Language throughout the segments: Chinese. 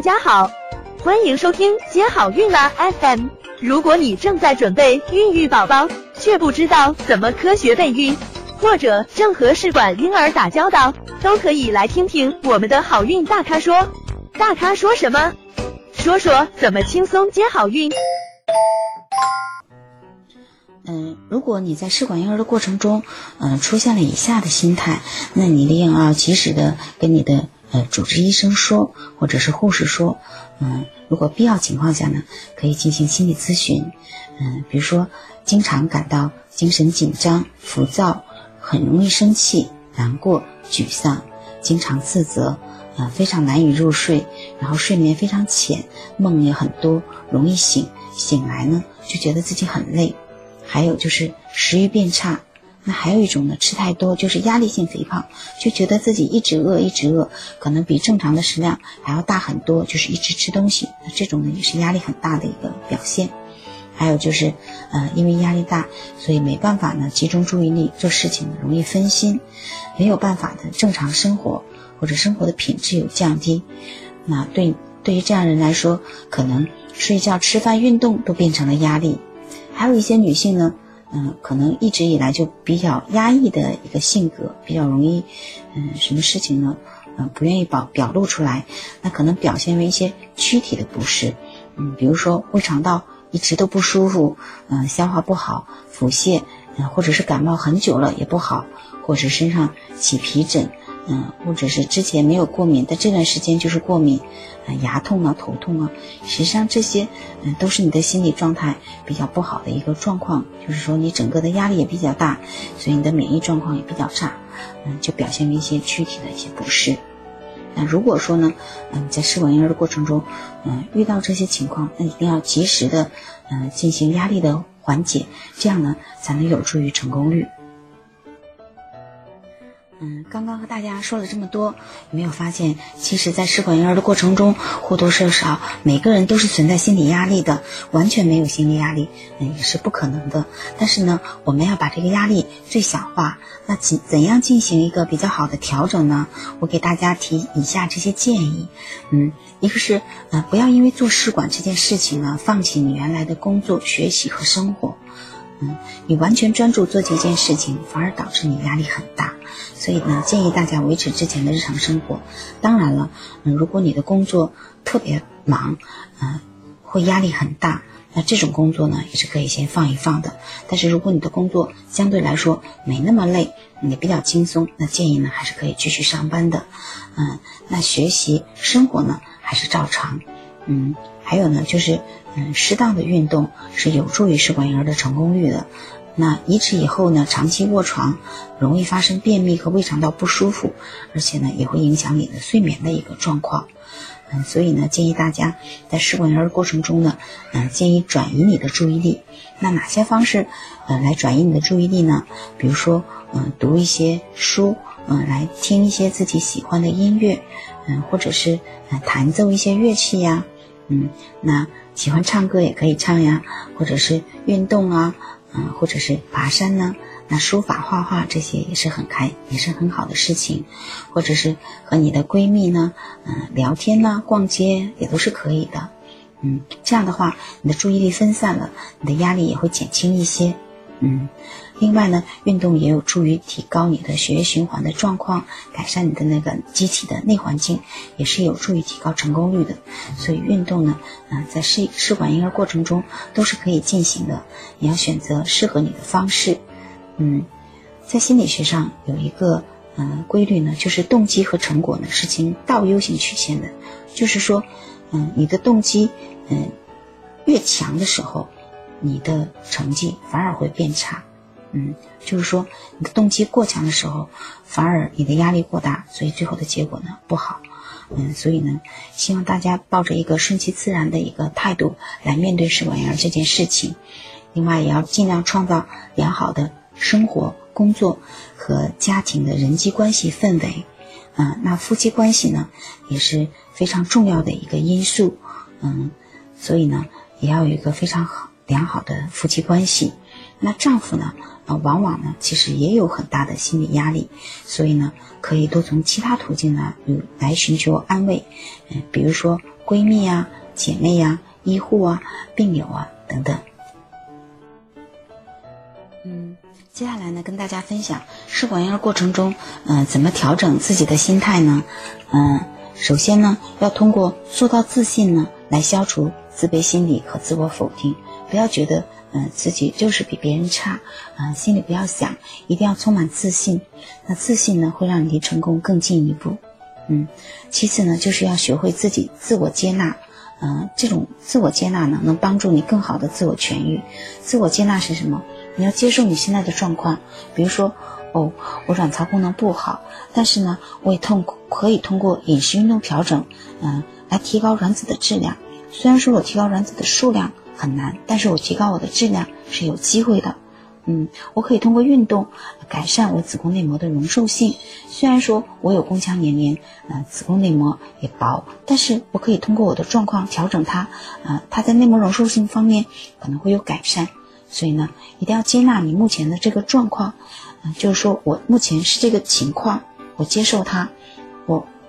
大家好，欢迎收听接好运啦 FM。如果你正在准备孕育宝宝，却不知道怎么科学备孕，或者正和试管婴儿打交道，都可以来听听我们的好运大咖说。大咖说什么？说说怎么轻松接好运。嗯，如果你在试管婴儿的过程中，嗯，出现了以下的心态，那你一定要及时的跟你的呃主治医生说，或者是护士说，嗯，如果必要情况下呢，可以进行心理咨询，嗯，比如说经常感到精神紧张、浮躁，很容易生气、难过、沮丧，经常自责，呃，非常难以入睡，然后睡眠非常浅，梦也很多，容易醒，醒来呢就觉得自己很累。还有就是食欲变差，那还有一种呢，吃太多就是压力性肥胖，就觉得自己一直饿一直饿，可能比正常的食量还要大很多，就是一直吃东西，那这种呢也是压力很大的一个表现。还有就是，呃，因为压力大，所以没办法呢集中注意力做事情，容易分心，没有办法的正常生活，或者生活的品质有降低。那对对于这样人来说，可能睡觉、吃饭、运动都变成了压力。还有一些女性呢，嗯，可能一直以来就比较压抑的一个性格，比较容易，嗯，什么事情呢，嗯，不愿意表表露出来，那可能表现为一些躯体的不适，嗯，比如说胃肠道一直都不舒服，嗯，消化不好，腹泻，嗯，或者是感冒很久了也不好，或者身上起皮疹。嗯，或者是之前没有过敏，但这段时间就是过敏，嗯，牙痛啊，头痛啊，实际上这些，嗯，都是你的心理状态比较不好的一个状况，就是说你整个的压力也比较大，所以你的免疫状况也比较差，嗯，就表现为一些躯体的一些不适。那如果说呢，嗯，在试管婴儿的过程中，嗯，遇到这些情况，那一定要及时的，嗯，进行压力的缓解，这样呢，才能有助于成功率。嗯，刚刚和大家说了这么多，有没有发现，其实，在试管婴儿的过程中，或多或少，每个人都是存在心理压力的。完全没有心理压力，嗯，也是不可能的。但是呢，我们要把这个压力最小化。那怎怎样进行一个比较好的调整呢？我给大家提以下这些建议。嗯，一个是，呃，不要因为做试管这件事情呢，放弃你原来的工作、学习和生活。嗯，你完全专注做这件事情，反而导致你压力很大。所以呢，建议大家维持之前的日常生活。当然了，嗯，如果你的工作特别忙，嗯，会压力很大，那这种工作呢，也是可以先放一放的。但是如果你的工作相对来说没那么累，也比较轻松，那建议呢，还是可以继续上班的。嗯，那学习生活呢，还是照常。嗯，还有呢，就是。嗯，适当的运动是有助于试管婴儿的成功率的。那移植以后呢，长期卧床容易发生便秘和胃肠道不舒服，而且呢也会影响你的睡眠的一个状况。嗯，所以呢建议大家在试管婴儿过程中呢，嗯建议转移你的注意力。那哪些方式，呃来转移你的注意力呢？比如说，嗯读一些书，嗯来听一些自己喜欢的音乐，嗯或者是嗯弹奏一些乐器呀，嗯那。喜欢唱歌也可以唱呀，或者是运动啊，嗯，或者是爬山呢，那书法、画画这些也是很开，也是很好的事情，或者是和你的闺蜜呢，嗯，聊天呢，逛街也都是可以的，嗯，这样的话，你的注意力分散了，你的压力也会减轻一些，嗯。另外呢，运动也有助于提高你的血液循环的状况，改善你的那个机体的内环境，也是有助于提高成功率的。所以运动呢，嗯，在试试管婴儿过程中都是可以进行的。你要选择适合你的方式。嗯，在心理学上有一个嗯规律呢，就是动机和成果呢是呈倒 U 型曲线的。就是说，嗯，你的动机嗯越强的时候，你的成绩反而会变差。嗯，就是说你的动机过强的时候，反而你的压力过大，所以最后的结果呢不好。嗯，所以呢，希望大家抱着一个顺其自然的一个态度来面对试管婴儿这件事情。另外，也要尽量创造良好的生活、工作和家庭的人际关系氛围。嗯，那夫妻关系呢也是非常重要的一个因素。嗯，所以呢，也要有一个非常好良好的夫妻关系。那丈夫呢？啊，往往呢其实也有很大的心理压力，所以呢可以多从其他途径呢来寻求安慰，嗯，比如说闺蜜呀、姐妹呀、医护啊、病友啊等等。嗯，接下来呢跟大家分享试管婴儿过程中，嗯，怎么调整自己的心态呢？嗯，首先呢要通过塑造自信呢来消除自卑心理和自我否定，不要觉得。嗯，自己就是比别人差，嗯，心里不要想，一定要充满自信。那自信呢，会让你离成功更进一步。嗯，其次呢，就是要学会自己自我接纳。嗯，这种自我接纳呢，能帮助你更好的自我痊愈。自我接纳是什么？你要接受你现在的状况。比如说，哦，我卵巢功能不好，但是呢，我也通可以通过饮食运动调整，嗯，来提高卵子的质量。虽然说我提高卵子的数量。很难，但是我提高我的质量是有机会的。嗯，我可以通过运动改善我子宫内膜的容受性。虽然说我有宫腔黏连，呃，子宫内膜也薄，但是我可以通过我的状况调整它，呃，它在内膜容受性方面可能会有改善。所以呢，一定要接纳你目前的这个状况，嗯，就是说我目前是这个情况，我接受它，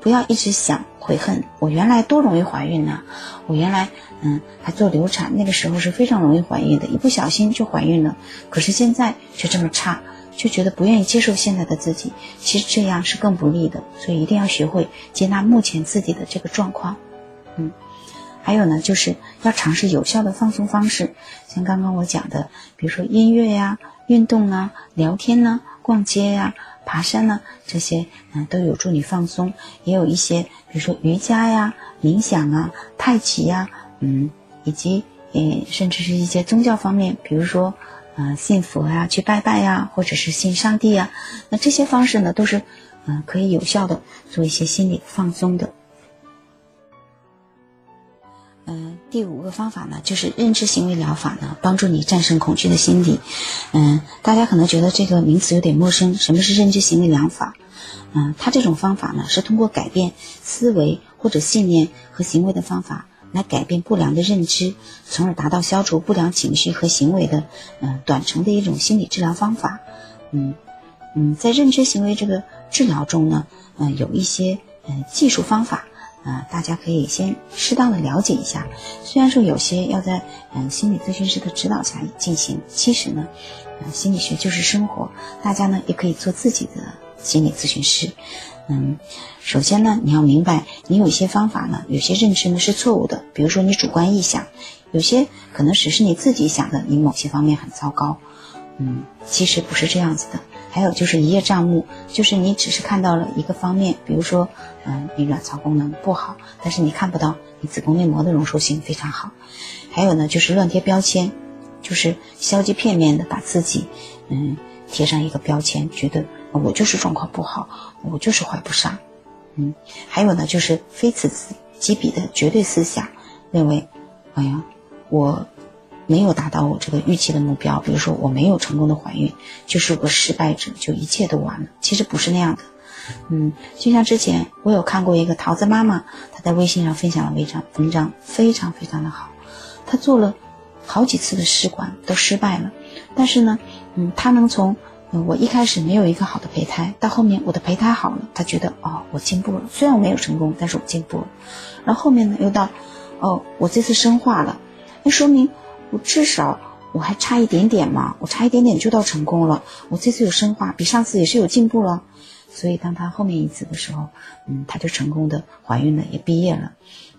不要一直想悔恨，我原来多容易怀孕呢，我原来。嗯，还做流产，那个时候是非常容易怀孕的，一不小心就怀孕了。可是现在却这么差，就觉得不愿意接受现在的自己。其实这样是更不利的，所以一定要学会接纳目前自己的这个状况。嗯，还有呢，就是要尝试有效的放松方式，像刚刚我讲的，比如说音乐呀、运动啊、聊天呢、逛街呀、爬山呢，这些嗯都有助你放松。也有一些，比如说瑜伽呀、冥想啊、太极呀。嗯，以及嗯，甚至是一些宗教方面，比如说，呃，信佛呀，去拜拜呀，或者是信上帝呀，那这些方式呢，都是嗯，可以有效的做一些心理放松的。第五个方法呢，就是认知行为疗法呢，帮助你战胜恐惧的心理。嗯，大家可能觉得这个名词有点陌生，什么是认知行为疗法？嗯，它这种方法呢，是通过改变思维或者信念和行为的方法。来改变不良的认知，从而达到消除不良情绪和行为的，嗯，短程的一种心理治疗方法。嗯嗯，在认知行为这个治疗中呢，嗯，有一些嗯技术方法，啊，大家可以先适当的了解一下。虽然说有些要在嗯心理咨询师的指导下进行，其实呢，嗯，心理学就是生活，大家呢也可以做自己的心理咨询师。嗯，首先呢，你要明白，你有一些方法呢，有些认知呢是错误的。比如说你主观臆想，有些可能只是你自己想的，你某些方面很糟糕。嗯，其实不是这样子的。还有就是一叶障目，就是你只是看到了一个方面，比如说，嗯，你卵巢功能不好，但是你看不到你子宫内膜的容受性非常好。还有呢，就是乱贴标签，就是消极片面的把自己，嗯，贴上一个标签，觉得。我就是状况不好，我就是怀不上，嗯，还有呢，就是非此即彼的绝对思想，认为，哎呀，我没有达到我这个预期的目标，比如说我没有成功的怀孕，就是个失败者，就一切都完了。其实不是那样的，嗯，就像之前我有看过一个桃子妈妈，她在微信上分享了文章，文章非常非常的好，她做了好几次的试管都失败了，但是呢，嗯，她能从。我一开始没有一个好的胚胎，到后面我的胚胎好了，他觉得哦，我进步了。虽然我没有成功，但是我进步了。然后后面呢，又到，哦，我这次生化了，那说明我至少我还差一点点嘛，我差一点点就到成功了。我这次有生化，比上次也是有进步了。所以当他后面一次的时候，嗯，他就成功的怀孕了，也毕业了。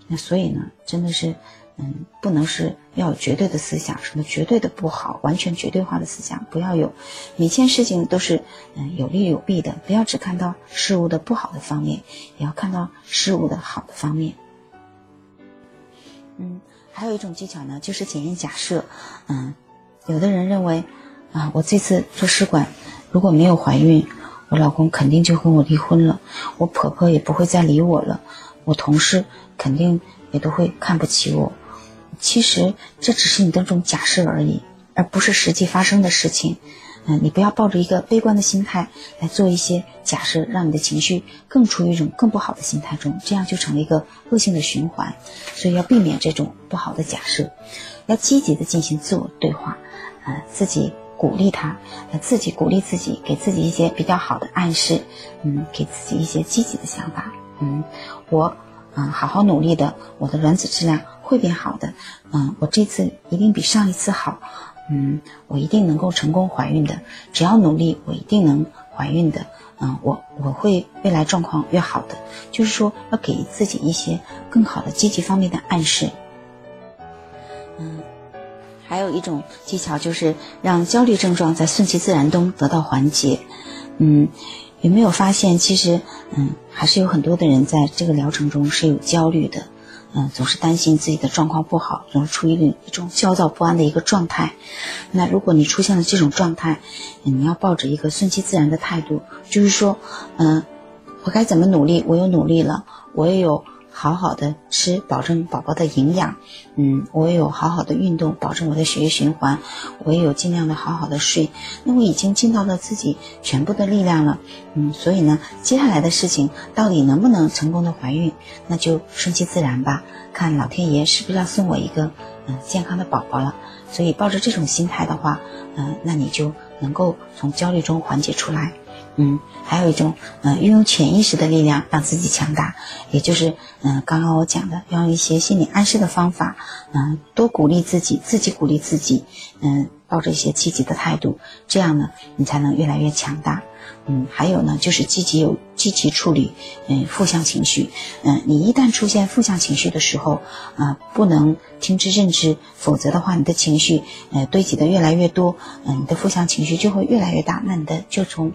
那所以呢，真的是。嗯，不能是要有绝对的思想，什么绝对的不好，完全绝对化的思想，不要有。每件事情都是嗯有利有弊的，不要只看到事物的不好的方面，也要看到事物的好的方面。嗯，还有一种技巧呢，就是检验假设。嗯，有的人认为啊，我这次做试管如果没有怀孕，我老公肯定就跟我离婚了，我婆婆也不会再理我了，我同事肯定也都会看不起我。其实这只是你的这种假设而已，而不是实际发生的事情。嗯，你不要抱着一个悲观的心态来做一些假设，让你的情绪更处于一种更不好的心态中，这样就成了一个恶性的循环。所以要避免这种不好的假设，要积极的进行自我对话，呃，自己鼓励他，呃，自己鼓励自己，给自己一些比较好的暗示，嗯，给自己一些积极的想法，嗯，我，嗯，好好努力的，我的卵子质量会变好的，嗯，我这次一定比上一次好，嗯，我一定能够成功怀孕的，只要努力，我一定能怀孕的，嗯，我我会未来状况越好的，就是说要给自己一些更好的积极方面的暗示。嗯还有一种技巧就是让焦虑症状在顺其自然中得到缓解。嗯，有没有发现其实嗯还是有很多的人在这个疗程中是有焦虑的，嗯，总是担心自己的状况不好，总是处于一种焦躁不安的一个状态。那如果你出现了这种状态，你要抱着一个顺其自然的态度，就是说，嗯，我该怎么努力，我又努力了，我也有。好好的吃，保证宝宝的营养。嗯，我有好好的运动，保证我的血液循环。我也有尽量的好好的睡。那我已经尽到了自己全部的力量了。嗯，所以呢，接下来的事情到底能不能成功的怀孕，那就顺其自然吧。看老天爷是不是要送我一个嗯健康的宝宝了。所以抱着这种心态的话，嗯，那你就能够从焦虑中缓解出来。嗯，还有一种，嗯，运用潜意识的力量让自己强大，也就是，嗯，刚刚我讲的，要用一些心理暗示的方法，嗯，多鼓励自己，自己鼓励自己，嗯，抱着一些积极的态度，这样呢，你才能越来越强大。嗯，还有呢，就是积极有积极处理，嗯，负向情绪，嗯，你一旦出现负向情绪的时候，啊，不能听之任之，否则的话，你的情绪，呃，堆积的越来越多，嗯，你的负向情绪就会越来越大，那你的就从。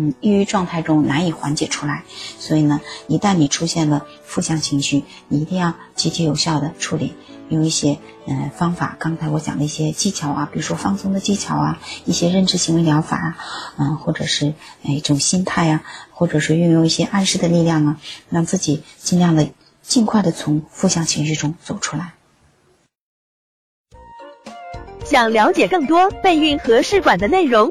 嗯，抑郁状态中难以缓解出来，所以呢，一旦你出现了负向情绪，你一定要积极有效的处理，用一些嗯方法。刚才我讲的一些技巧啊，比如说放松的技巧啊，一些认知行为疗法啊，嗯，或者是一种心态啊，或者是运用一些暗示的力量啊，让自己尽量的尽快的从负向情绪中走出来。想了解更多备孕和试管的内容。